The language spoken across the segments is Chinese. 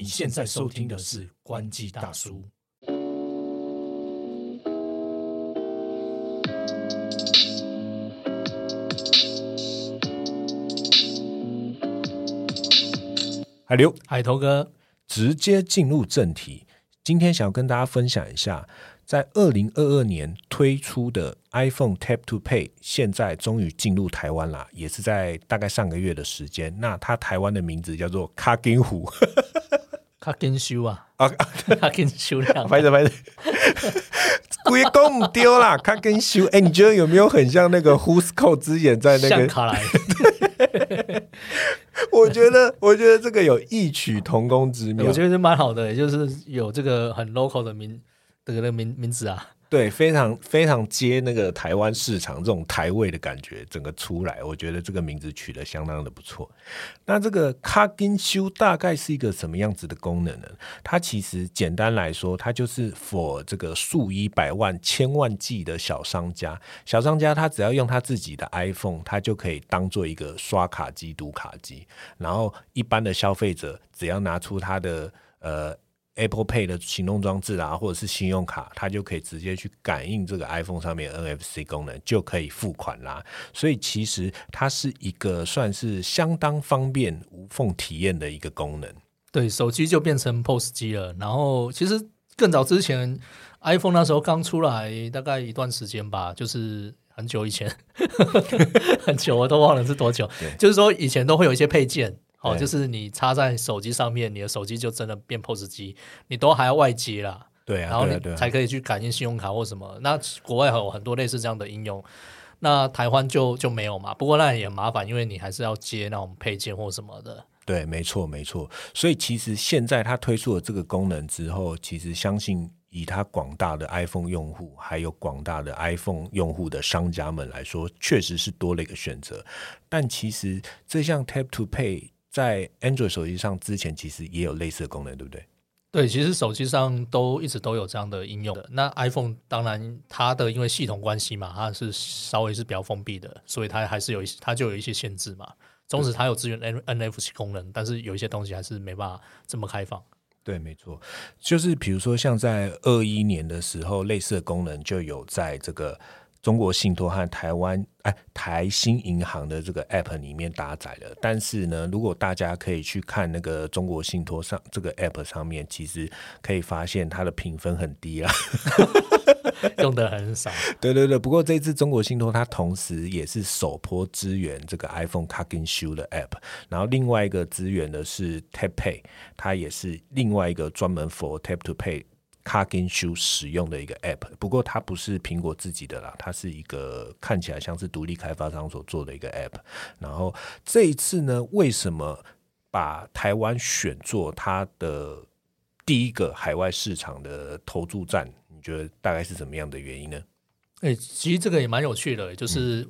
你现在收听的是关机大叔。海流，海头哥，直接进入正题。今天想要跟大家分享一下，在二零二二年推出的 iPhone Tap to Pay，现在终于进入台湾啦，也是在大概上个月的时间。那它台湾的名字叫做卡金虎，卡金修啊，啊，较紧修量，拍着拍着，故意讲唔丢啦，卡金修。哎、你觉得有没有很像那个 Who's Call 之眼在那个？像卡莱，我觉得，我觉得这个有异曲同工之妙。我觉得是蛮好的，就是有这个很 local 的名，这个的名名字啊，对，非常非常接那个台湾市场这种台味的感觉，整个出来，我觉得这个名字取得相当的不错。那这个卡金修大概是一个什么样子的功能呢？它其实简单来说，它就是 for 这个数以百万、千万计的小商家，小商家他只要用他自己的 iPhone，他就可以当做一个刷卡机、读卡机，然后一般的消费者只要拿出他的呃。Apple Pay 的行动装置啊，或者是信用卡，它就可以直接去感应这个 iPhone 上面 NFC 功能，就可以付款啦。所以其实它是一个算是相当方便、无缝体验的一个功能。对，手机就变成 POS 机了。然后其实更早之前，iPhone 那时候刚出来，大概一段时间吧，就是很久以前，很久我都忘了是多久。就是说以前都会有一些配件。哦，就是你插在手机上面，你的手机就真的变 POS 机，你都还要外接啦，对啊，然后你才可以去感应信用卡或什么。那国外有很多类似这样的应用，那台湾就就没有嘛。不过那也很麻烦，因为你还是要接那种配件或什么的。对，没错，没错。所以其实现在它推出了这个功能之后，其实相信以它广大的 iPhone 用户，还有广大的 iPhone 用户的商家们来说，确实是多了一个选择。但其实这项 Tap to Pay 在 Android 手机上之前其实也有类似的功能，对不对？对，其实手机上都一直都有这样的应用的。那 iPhone 当然它的因为系统关系嘛，它是稍微是比较封闭的，所以它还是有一些它就有一些限制嘛。纵使它有支援 N NFC 功能，但是有一些东西还是没办法这么开放。对，没错，就是比如说像在二一年的时候，类似的功能就有在这个中国信托和台湾哎台新银行的这个 App 里面搭载了。但是呢，如果大家可以去看那个中国信托上这个 App 上面，其实可以发现它的评分很低啊。用的很少。对对对，不过这次中国信托它同时也是首波支援这个 iPhone c a g i n Shoe 的 App，然后另外一个支援的是 Tap Pay，它也是另外一个专门 for Tap to Pay c a g i n Shoe 使用的一个 App。不过它不是苹果自己的啦，它是一个看起来像是独立开发商所做的一个 App。然后这一次呢，为什么把台湾选做它的第一个海外市场的投注站？你觉得大概是什么样的原因呢？哎、其实这个也蛮有趣的，就是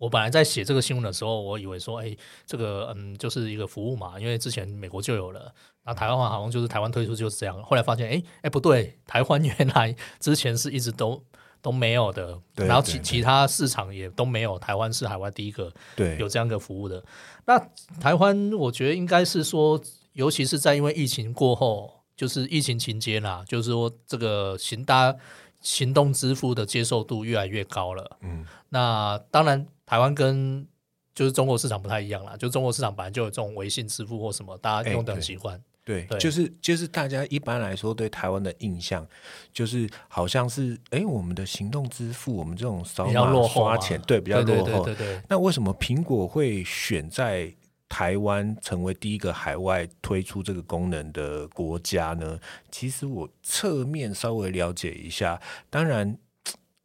我本来在写这个新闻的时候，我以为说，哎、这个嗯，就是一个服务嘛，因为之前美国就有了，那台湾好像就是台湾推出就是这样，后来发现，哎、哎、不对，台湾 原来之前是一直都都没有的，对然后其对对其他市场也都没有，台湾是海外第一个对，有这样一个服务的。那台湾我觉得应该是说，尤其是在因为疫情过后，就是疫情期间啦，就是说这个行大家行动支付的接受度越来越高了。嗯，那当然，台湾跟就是中国市场不太一样啦，就中国市场本来就有这种微信支付或什么，大家哎用的习惯。对，对就是就是大家一般来说对台湾的印象，就是好像是哎，我们的行动支付，我们这种扫码落后嘛刷钱，对，比较落后。对对对对，那为什么苹果会选在台湾成为第一个海外推出这个功能的国家呢？其实我侧面稍微了解一下，当然，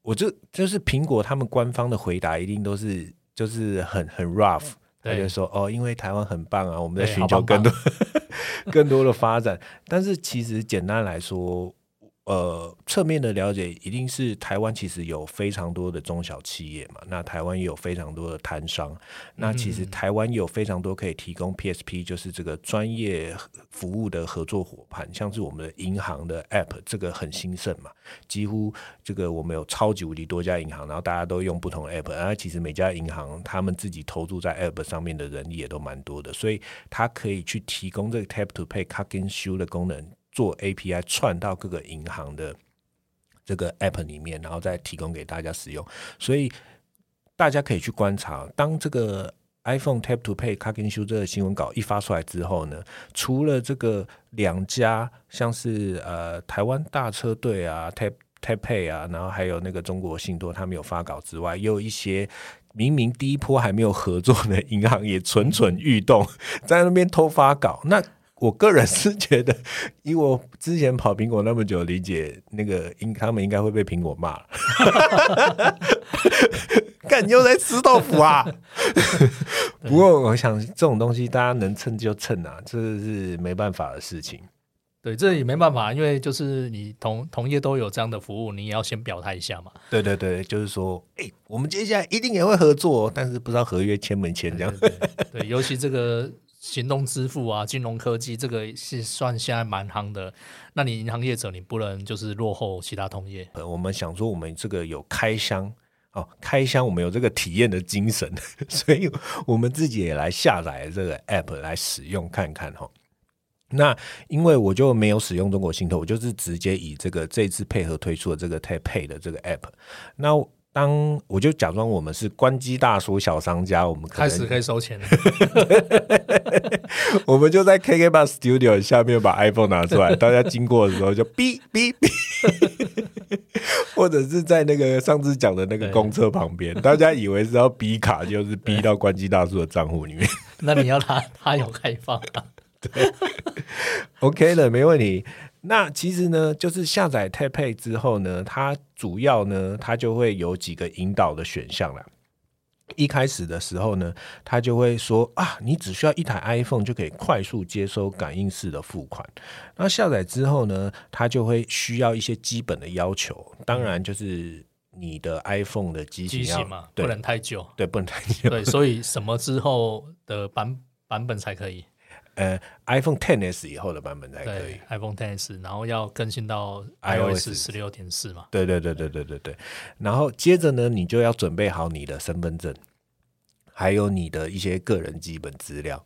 我就就是苹果他们官方的回答一定都是就是很很 rough。他就说哦，因为台湾很棒啊，我们在寻求更多 更多的发展。但是其实简单来说，呃，侧面的了解一定是台湾其实有非常多的中小企业嘛，那台湾也有非常多的摊商，那其实台湾也有非常多可以提供 PSP，就是这个专业服务的合作伙伴，像是我们的银行的 App，这个很兴盛嘛，几乎这个我们有超级无敌多家银行，然后大家都用不同的 App，然后其实每家银行他们自己投注在 App 上面的人力也都蛮多的，所以它可以去提供这个 Tap to Pay、Cut and Show 的功能。做 API 串到各个银行的这个 App 里面，然后再提供给大家使用。所以大家可以去观察，当这个 iPhone Tap to Pay c a r n Show 这个新闻稿一发出来之后呢，除了这个两家像是呃台湾大车队啊 Tap Tap Pay 啊，然后还有那个中国信托，他们有发稿之外，也有一些明明第一波还没有合作的银行也蠢蠢欲动，在那边偷发稿。那我个人是觉得，以我之前跑苹果那么久，理解那个应他们应该会被苹果骂了。干，你又在吃豆腐啊？不过我想这种东西大家能蹭就蹭啊，这是没办法的事情。对，这也没办法，因为就是你同同业都有这样的服务，你也要先表态一下嘛。对对对，就是说，哎，我们接下来一定也会合作，但是不知道合约签没签这样。对，尤其这个。行动支付啊，金融科技这个是算现在蛮夯的。那你银行业者，你不能就是落后其他同业。我们想说，我们这个有开箱哦，开箱我们有这个体验的精神，所以我们自己也来下载这个 app 来使用看看哈。那因为我就没有使用中国信托，我就是直接以这个这次配合推出的这个 Tap Pay 的这个 app。那当我就假装我们是关机大叔小商家，我们开始可以收钱了。我们就在 KK Bus Studio 下面把 iPhone 拿出来，大家经过的时候就哔哔哔，或者是在那个上次讲的那个公车旁边，大家以为是要逼卡，就是逼到关机大叔的账户里面。那你要他他有开放啊？对，OK 的，没问题。那其实呢，就是下载 Tap Pay 之后呢，它主要呢，它就会有几个引导的选项了。一开始的时候呢，它就会说啊，你只需要一台 iPhone 就可以快速接收感应式的付款。那下载之后呢，它就会需要一些基本的要求，当然就是你的 iPhone 的机型嘛，不能太久，对，不能太久，对，所以什么之后的版版本才可以？呃，iPhone Ten S 以后的版本才可以，iPhone Ten S，然后要更新到 iOS 十六点四嘛？对对对对对对对。然后接着呢，你就要准备好你的身份证，还有你的一些个人基本资料，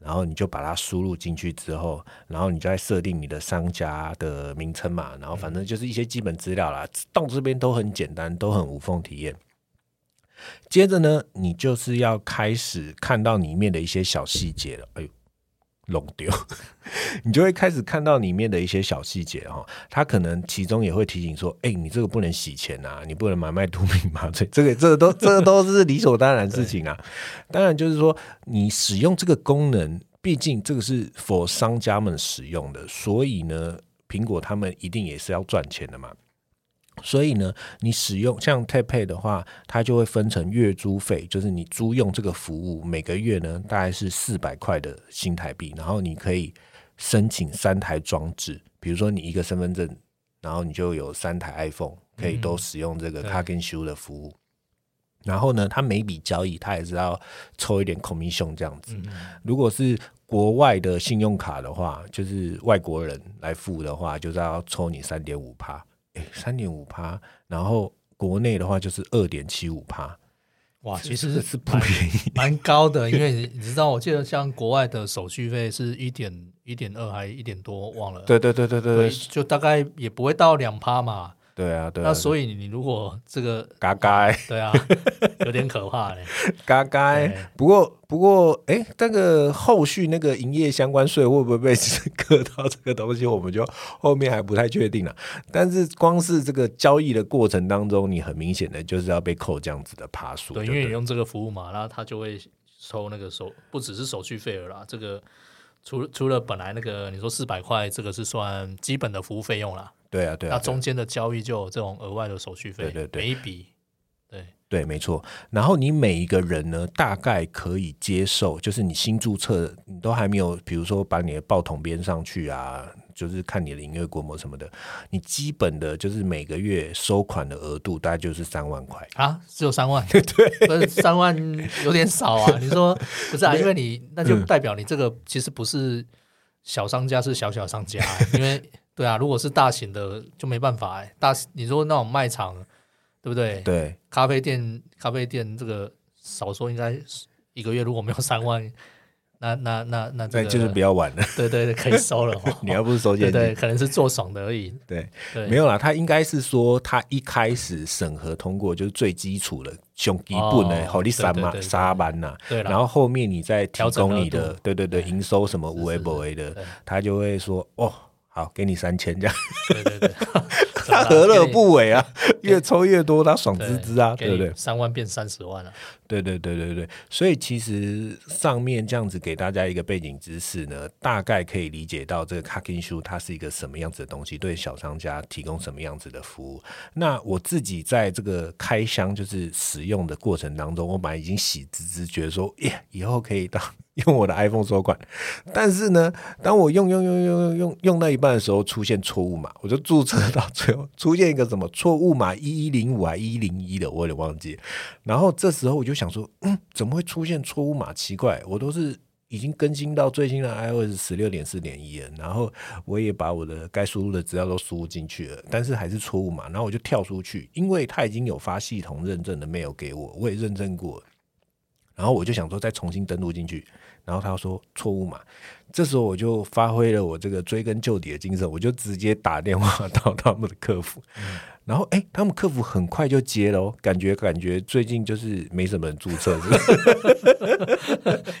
然后你就把它输入进去之后，然后你再设定你的商家的名称嘛，然后反正就是一些基本资料啦，到这边都很简单，都很无缝体验。接着呢，你就是要开始看到里面的一些小细节了，哎呦。弄丢，你就会开始看到里面的一些小细节哈，他可能其中也会提醒说，哎，你这个不能洗钱啊，你不能买卖毒品麻醉，这个这个都这个都是理所当然的事情啊。当然就是说，你使用这个功能，毕竟这个是 for 商家们使用的，所以呢，苹果他们一定也是要赚钱的嘛。所以呢，你使用像 Tap Pay 的话，它就会分成月租费，就是你租用这个服务，每个月呢大概是四百块的新台币，然后你可以申请三台装置，比如说你一个身份证，然后你就有三台 iPhone 可以都使用这个 Car and Show 的服务。然后呢，它每笔交易它也是要抽一点 commission 这样子。如果是国外的信用卡的话，就是外国人来付的话，就是要抽你三点五趴。三点五趴，然后国内的话就是二点七五趴，哇，其实是不便宜，蛮高的。因为你知道，我记得像国外的手续费是一点一点二，还一点多，忘了。对对对对对，就大概也不会到两趴嘛。对啊，对。那所以你如果这个嘎嘎，对啊，有点可怕嘞，嘎嘎。不过不过，哎，这个后续那个营业相关税会不会被割到这个东西，我们就后面还不太确定了。但是光是这个交易的过程当中，你很明显的就是要被扣这样子的爬数。对，因为你用这个服务嘛，然后他就会收那个手，不只是手续费了啦，这个除除了本来那个你说四百块，这个是算基本的服务费用啦。对啊，对啊，那中间的交易就有这种额外的手续费，对对对，每一笔，对对，没错。然后你每一个人呢，大概可以接受，就是你新注册，你都还没有，比如说把你的报桶编上去啊，就是看你的营业规模什么的，你基本的就是每个月收款的额度大概就是三万块。啊，只有三万，对，三万有点少啊。你说不是啊？因为你那就代表你这个其实不是小商家，是小小商家。因为对啊，如果是大型的就没办法哎，大你说那种卖场。对不对？对，咖啡店，咖啡店这个少说应该一个月如果没有三万，那那那那这个就是比较晚了。对对对，可以收了。你要不是收现金，对，可能是做爽的而已。对，没有啦，他应该是说他一开始审核通过就是最基础的胸基本的好利三嘛沙班呐，对，然后后面你再提供你的，对对对，营收什么五 A 不 A 的，他就会说哦。好，给你三千这样，对对对，他何乐不为啊？越抽越多，他爽滋滋啊，对不对？三万变三十万了，对对对对对。所以其实上面这样子给大家一个背景知识呢，大概可以理解到这个 c a k i n g 它是一个什么样子的东西，对小商家提供什么样子的服务。那我自己在这个开箱就是使用的过程当中，我本来已经喜滋滋，觉得说，耶，以后可以当。用我的 iPhone 收款，但是呢，当我用用用用用用用到一半的时候，出现错误嘛，我就注册到最后出现一个什么错误码一一零五还一零一的，我有点忘记。然后这时候我就想说，嗯，怎么会出现错误码？奇怪，我都是已经更新到最新的 iOS 十六点四点一了，然后我也把我的该输入的资料都输入进去了，但是还是错误码。然后我就跳出去，因为他已经有发系统认证的 mail 给我，我也认证过。然后我就想说，再重新登录进去。然后他说错误嘛，这时候我就发挥了我这个追根究底的精神，我就直接打电话到他们的客服，然后哎，他们客服很快就接了，感觉感觉最近就是没什么人注册，是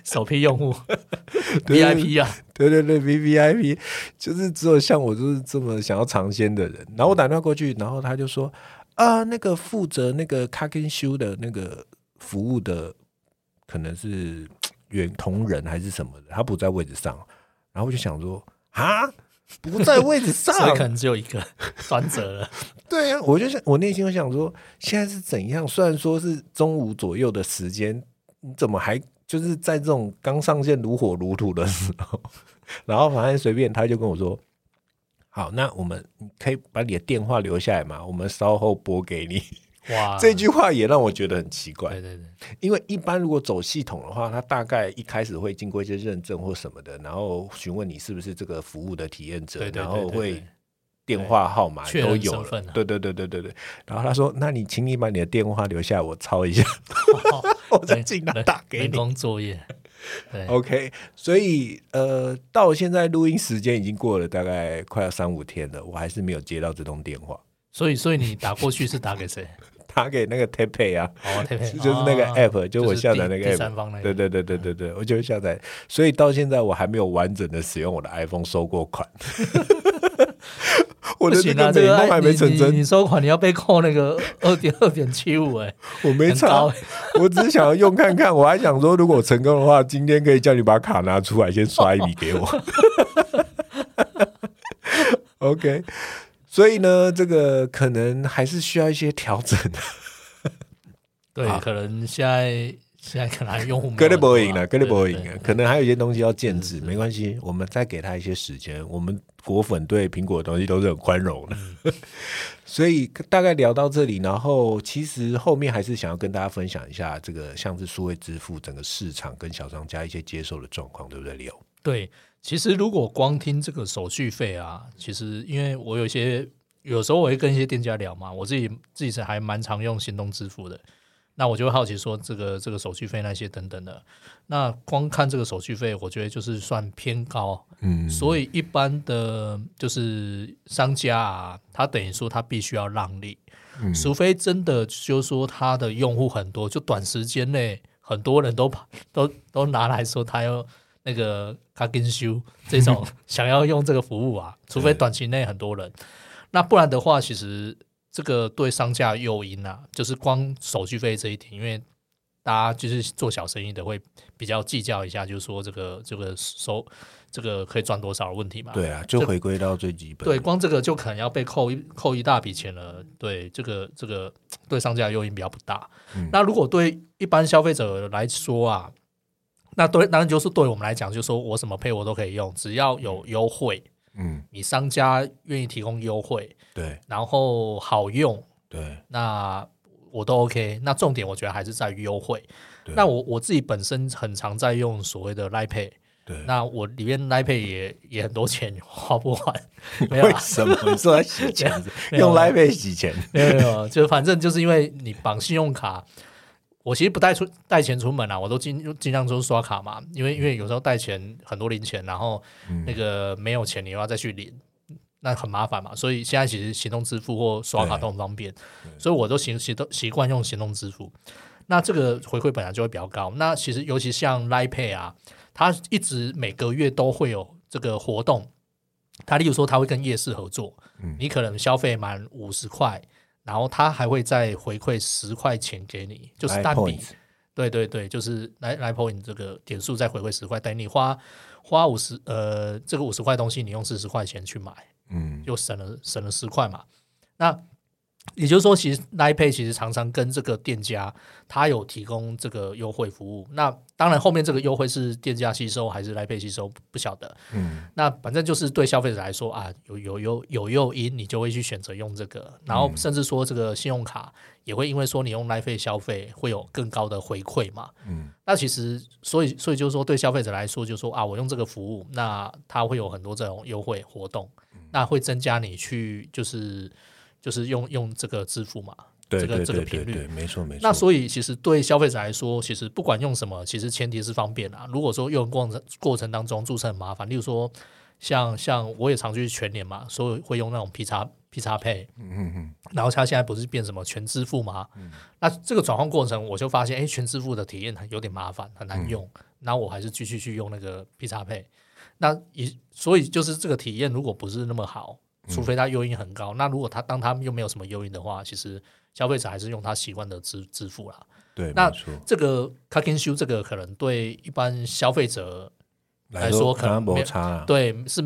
首批用户 VIP 啊，对对对，V V I P，就是只有像我就是这么想要尝鲜的人。然后我打电话过去，然后他就说啊，那个负责那个卡根修的那个服务的可能是。原同仁还是什么的，他不在位置上，然后我就想说啊，不在位置上，可能只有一个转折了。对呀，我就想，我内心就想说，现在是怎样？虽然说是中午左右的时间，你怎么还就是在这种刚上线如火如荼的时候？然后反正随便，他就跟我说，好，那我们可以把你的电话留下来嘛？我们稍后拨给你。哇，这句话也让我觉得很奇怪。对对对，因为一般如果走系统的话，他大概一开始会经过一些认证或什么的，然后询问你是不是这个服务的体验者，然后会电话号码都有了。对对对对对对。然后他说：“那你请你把你的电话留下，我抄一下，我再尽量打给你。”人工作业。OK，所以呃，到现在录音时间已经过了大概快要三五天了，我还是没有接到这通电话。所以，所以你打过去是打给谁？打给那个 Tape 啊，哦 就是那个 App，就我下载那个 App，对对对对对对，我就下载。所以到现在我还没有完整的使用我的 iPhone 收过款。我的这个美梦还没成真。你收款你要被扣那个 二点二点七五哎，我没差，我只是想要用看看。我还想说，如果成功的话，今天可以叫你把卡拿出来，先刷一笔给我。OK。所以呢，这个可能还是需要一些调整的。对，可能现在现在可能用户格力不赢了，格力不赢了，可能还有一些东西要建制，没关系，我们再给他一些时间。我们果粉对苹果的东西都是很宽容的，所以大概聊到这里，然后其实后面还是想要跟大家分享一下这个像是数位支付整个市场跟小商家一些接受的状况，对不对？李友对。其实，如果光听这个手续费啊，其实因为我有些有时候我会跟一些店家聊嘛，我自己自己是还蛮常用行动支付的，那我就会好奇说，这个这个手续费那些等等的，那光看这个手续费，我觉得就是算偏高，嗯，所以一般的就是商家啊，他等于说他必须要让利，嗯，除非真的就是说他的用户很多，就短时间内很多人都都都拿来说他要。那个卡根修这种 想要用这个服务啊，除非短期内很多人，那不然的话，其实这个对商家诱因啊，就是光手续费这一点，因为大家就是做小生意的会比较计较一下，就是说这个这个收这个可以赚多少的问题嘛。对啊，就回归到最基本。对，光这个就可能要被扣一扣一大笔钱了。对，这个这个对商家的诱因比较不大。那如果对一般消费者来说啊，那对当然就是对我们来讲，就说我什么配我都可以用，只要有优惠，嗯，你商家愿意提供优惠，对然后好用，对那我都 OK。那重点我觉得还是在于优惠。那我我自己本身很常在用所谓的 Line Pay，对。那我里面 Line Pay 也也很多钱花不完，没有为什么你说在洗钱？没有用来贝洗钱？没有没有，就反正就是因为你绑信用卡，我其实不带出带钱出门啊，我都尽尽量都是刷卡嘛，因为因为有时候带钱很多零钱，然后嗯那个没有钱你又要再去领，那很麻烦嘛。所以现在其实行动支付或刷卡都很方便，所以我都习习都习惯用行动支付。那这个回馈本来就会比较高。那其实尤其像 Line Pay 啊，它一直每个月都会有这个活动。它例如说，它会跟夜市合作，嗯你可能消费满五十块，然后他还会再回馈十块钱给你，就是单笔。对对对，就是来来 point 这个点数再回馈十块，等于你花花五十呃这个五十块东西，你用四十块钱去买，嗯，就省了省了十块嘛。那也就是说，其实 Line Pay 其实常常跟这个店家他有提供这个优惠服务。那当然后面这个优惠是店家吸收还是 Line Pay 吸收不晓得。嗯，那反正就是对消费者来说啊，有有有有诱因，你就会去选择用这个。然后甚至说这个信用卡也会因为说你用 Line Pay 消费会有更高的回馈嘛。嗯，那其实所以所以就是说对消费者来说，就是说啊，我用这个服务，那它会有很多这种优惠活动，那会增加你去就是就是用用这个支付嘛。对这个这个频率没错没错。那所以其实对消费者来说，其实不管用什么，其实前提是方便啊。如果说用过程过程当中注册很麻烦，例如说像像我也常去全年嘛，所以会用那种 P 叉 P 叉 Pay，嗯嗯嗯，然后它现在不是变什么全支付吗？那这个转换过程，我就发现，哎，全支付的体验很有点麻烦，很难用。那、我还是继续去用那个 P 叉 Pay。那也所以就是这个体验，如果不是那么好，除非它诱因很高，那如果它当它又没有什么诱因的话，其实消费者还是用他习惯的支支付啦。对，那。这个 c a k i n s h o 这个可能对一般消费者来说可能没差啊。对是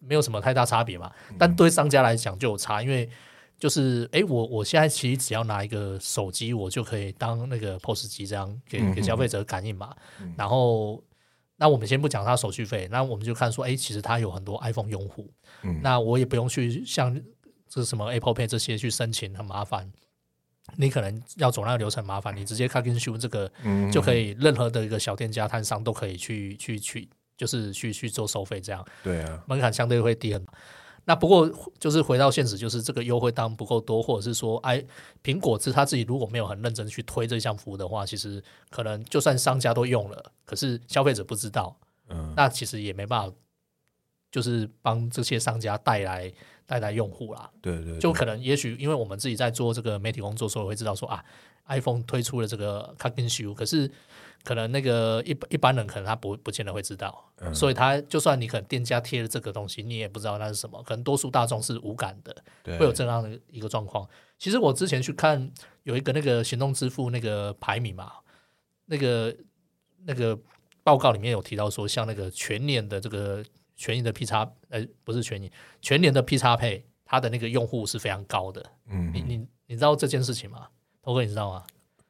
没有什么太大差别嘛，但对商家来讲就有差，因为就是哎，诶我我现在其实只要拿一个手机，我就可以当那个 POS 机这样给嗯给消费者感应嘛。然后那我们先不讲它手续费，那我们就看说，哎，其实它有很多 iPhone 用户，嗯那我也不用去像这什么 Apple Pay 这些去申请，很麻烦。你可能要走那个流程麻烦，你直接 c s h o 这个嗯，就可以任何的一个小店家摊商都可以去去去，就是去去做收费，这样对啊，门槛相对会低很多。那不过就是回到现实，就是这个优惠当然不够多，或者是说，哎，苹果是他自己如果没有很认真去推这项服务的话，其实可能就算商家都用了，可是消费者不知道，嗯，那其实也没办法，就是帮这些商家带来带来用户啦。对对，对就可能也许因为我们自己在做这个媒体工作，所以我会知道说啊，iPhone 推出了这个 c a k i n s h o 可是可能那个一一般人可能他不不见得会知道，嗯所以他就算你可能店家贴了这个东西，你也不知道那是什么，可能多数大众是无感的，会有这样的一个状况。其实我之前去看有一个那个行动支付那个排名嘛，那个那个报告里面有提到说，像那个全年的这个全年的 P 叉，呃，不是全年，全年的 P 叉配，它的那个用户是非常高的。嗯，你你你知道这件事情吗？头哥，你知道吗？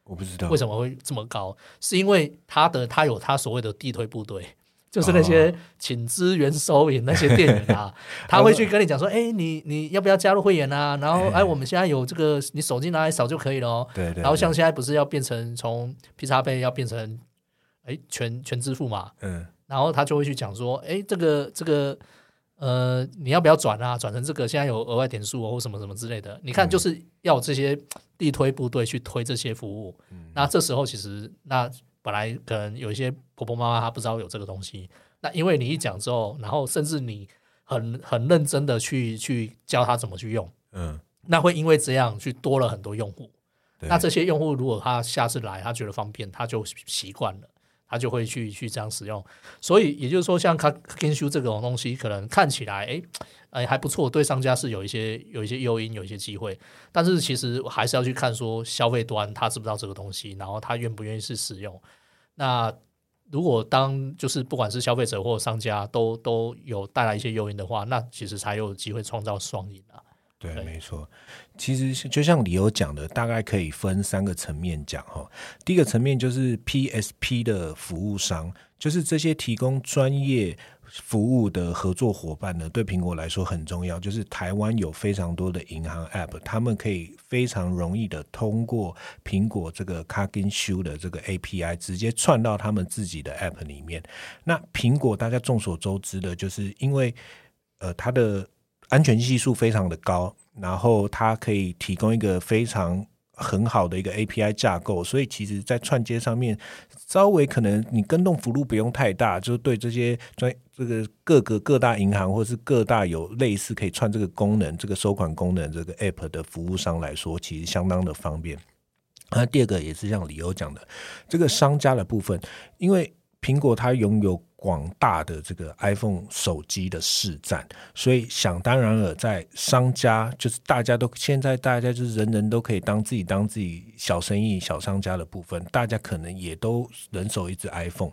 我不知道为什么会这么高？是因为他的他有他所谓的地推部队，就是那些请资源收银那些店员啊，他会去跟你讲说，哎、你你要不要加入会员啊？然后哎，我们现在有这个，你手机拿来扫就可以了哦。对对，然后像现在不是要变成从 P 叉配要变成哎全全支付嘛？嗯然后他就会去讲说，哎，这个这个呃，你要不要转啊？转成这个现在有额外点数哦，或什么什么之类的。你看，就是要这些地推部队去推这些服务。那这时候其实那本来可能有一些婆婆妈妈她不知道有这个东西，那因为你一讲之后，然后甚至你很很认真的去去教他怎么去用，嗯，那会因为这样去多了很多用户。那这些用户如果他下次来，他觉得方便，他就习惯了，他就会去去这样使用。所以也就是说，像 c a k i n s h o 这种东西，可能看起来哎哎还不错，对商家是有一些有一些诱因，有一些机会。但是其实还是要去看说消费端他知不知道这个东西，然后他愿不愿意去使用。那如果当就是不管是消费者或商家都都有带来一些诱因的话，那其实才有机会创造双赢啊。对，对没错。其实就像李欧讲的，大概可以分三个层面讲哈。第一个层面就是 PSP 的服务商，就是这些提供专业服务的合作伙伴呢，对苹果来说很重要。就是台湾有非常多的银行 App，他们可以非常容易的通过苹果这个 c a g i n Shoe 的这个 API 直接串到他们自己的 App 里面。那苹果大家众所周知的，就是因为呃它的安全系数非常的高，然后它可以提供一个非常很好的一个 API 架构，所以其实，在串接上面，稍微可能你跟动幅度不用太大，就是对这些专这个各个各大银行或是各大有类似可以串这个功能、这个收款功能这个 App 的服务商来说，其实相当的方便。那第二个也是像李欧讲的，这个商家的部分，因为苹果它拥有广大的这个 iPhone 手机的市占，所以想当然了，在商家就是大家都现在大家就是人人都可以当自己当自己小生意小商家的部分，大家可能也都人手一只 iPhone。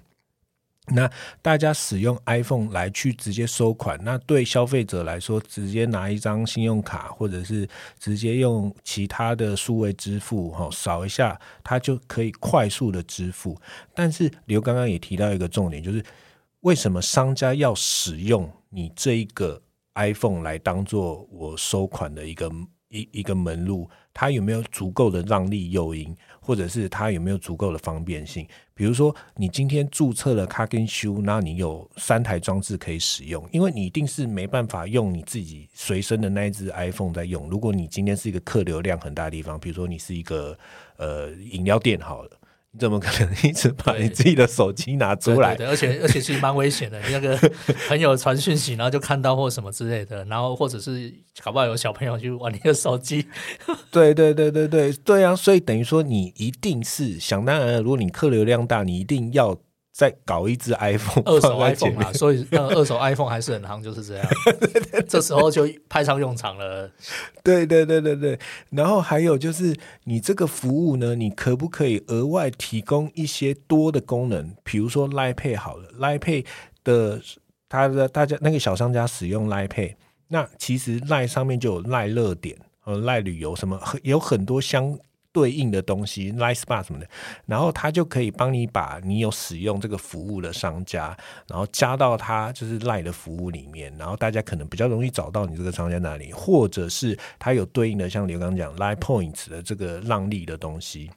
那大家使用 iPhone 来去直接收款，那对消费者来说，直接拿一张信用卡，或者是直接用其他的数位支付，哈，扫一下，它就可以快速的支付。但是刘刚刚也提到一个重点，就是为什么商家要使用你这一个 iPhone 来当做我收款的一个一一个门路？它有没有足够的让利诱因，或者是它有没有足够的方便性？比如说，你今天注册了 c a g i n Shoe，那你有三台装置可以使用，因为你一定是没办法用你自己随身的那一只 iPhone 在用。如果你今天是一个客流量很大的地方，比如说你是一个呃饮料店，好了。你怎么可能一直把你自己的手机拿出来？对，而且而且其实蛮危险的。那个朋友传讯息，然后就看到或什么之类的，然后或者是搞不好有小朋友去玩你的手机。对对对对对对啊！所以等于说，你一定是想当然，如果你客流量大，你一定要。再搞一只 iPhone，二手 iPhone 啊，所以那二手 iPhone 还是很夯，就是这样。这时候就派上用场了。对对对对对，然后还有就是你这个服务呢，你可不可以额外提供一些多的功能？比如说 Line Pay 好了，Line Pay 的他的大家那个小商家使用 Line Pay，那其实 Line 上面就有赖热点和赖旅游什么，有很多相。对应的东西，Light Spa 什么的，然后他就可以帮你把你有使用这个服务的商家，然后加到他就是 Light 的服务里面，然后大家可能比较容易找到你这个商家哪里，或者是他有对应的像刘刚讲 Light Points 的这个让利的东西，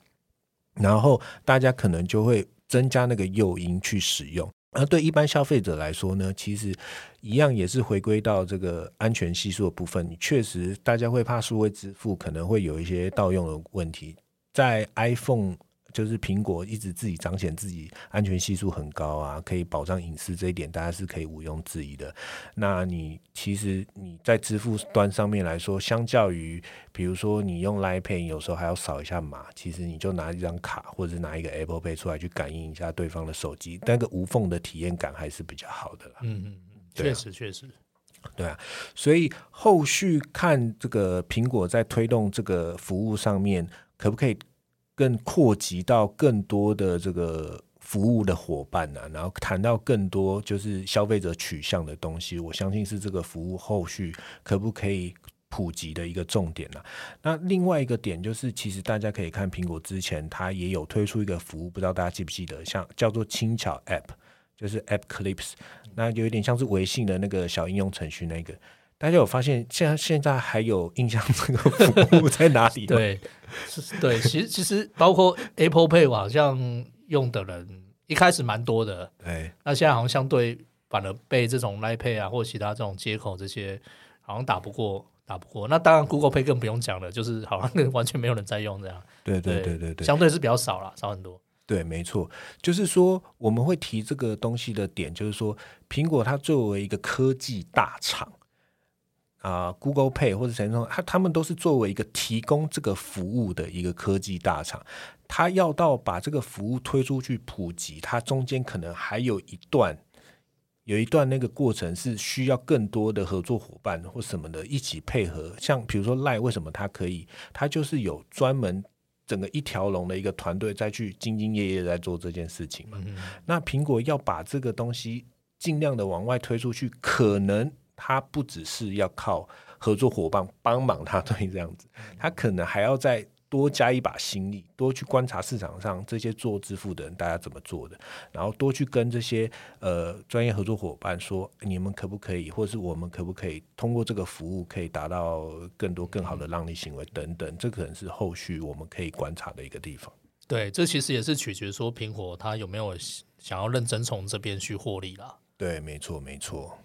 然后大家可能就会增加那个诱因去使用。而对一般消费者来说呢，其实一样也是回归到这个安全系数的部分。你确实大家会怕数位支付可能会有一些盗用的问题，在 iPhone。就是苹果一直自己彰显自己安全系数很高啊，可以保障隐私这一点，大家是可以毋庸置疑的。那你其实你在支付端上面来说，相较于比如说你用 Line Pay，有时候还要扫一下码，其实你就拿一张卡或者拿一个 Apple Pay 出来去感应一下对方的手机，那个无缝的体验感还是比较好的。嗯嗯嗯，确实确实，对啊。所以后续看这个苹果在推动这个服务上面，可不可以？更扩及到更多的这个服务的伙伴呢，然后谈到更多就是消费者取向的东西，我相信是这个服务后续可不可以普及的一个重点呢？那另外一个点就是，其实大家可以看苹果之前它也有推出一个服务，不知道大家记不记得，像叫做轻巧 App，就是 App Clips，那有一点像是微信的那个小应用程序那个。大家有发现，现在现在还有印象这个服务在哪里？对，对，其实其实包括 Apple Pay 好像用的人一开始蛮多的，对。那现在好像相对反而被这种 Line Pay 啊或其他这种接口这些好像打不过，打不过。那当然 Google Pay 更不用讲了，就是好像 完全没有人在用这样。对对对对对，相对是比较少了，少很多。对，没错，就是说我们会提这个东西的点，就是说苹果它作为一个科技大厂。啊，Google Pay 或者什么，它他们都是作为一个提供这个服务的一个科技大厂，它要到把这个服务推出去普及，它中间可能还有一段，有一段那个过程是需要更多的合作伙伴或什么的一起配合。像比如说赖，为什么它可以？它就是有专门整个一条龙的一个团队再去兢兢业业在做这件事情嘛。嗯那苹果要把这个东西尽量的往外推出去，可能它不只是要靠合作伙伴帮忙他推这样子，他可能还要再多加一把心力，多去观察市场上这些做支付的人大家怎么做的，然后多去跟这些呃专业合作伙伴说，你们可不可以，或者是我们可不可以通过这个服务，可以达到更多更好的让利行为等等，这可能是后续我们可以观察的一个地方。对，这其实也是取决说苹果它有没有想要认真从这边去获利啦。对，没错，没错。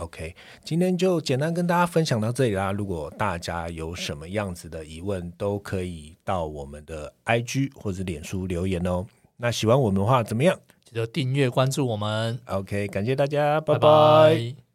OK，今天就简单跟大家分享到这里啦。如果大家有什么样子的疑问，都可以到我们的 IG 或者脸书留言哦。那喜欢我们的话，怎么样记得订阅关注我们，？OK，感谢大家，拜拜拜拜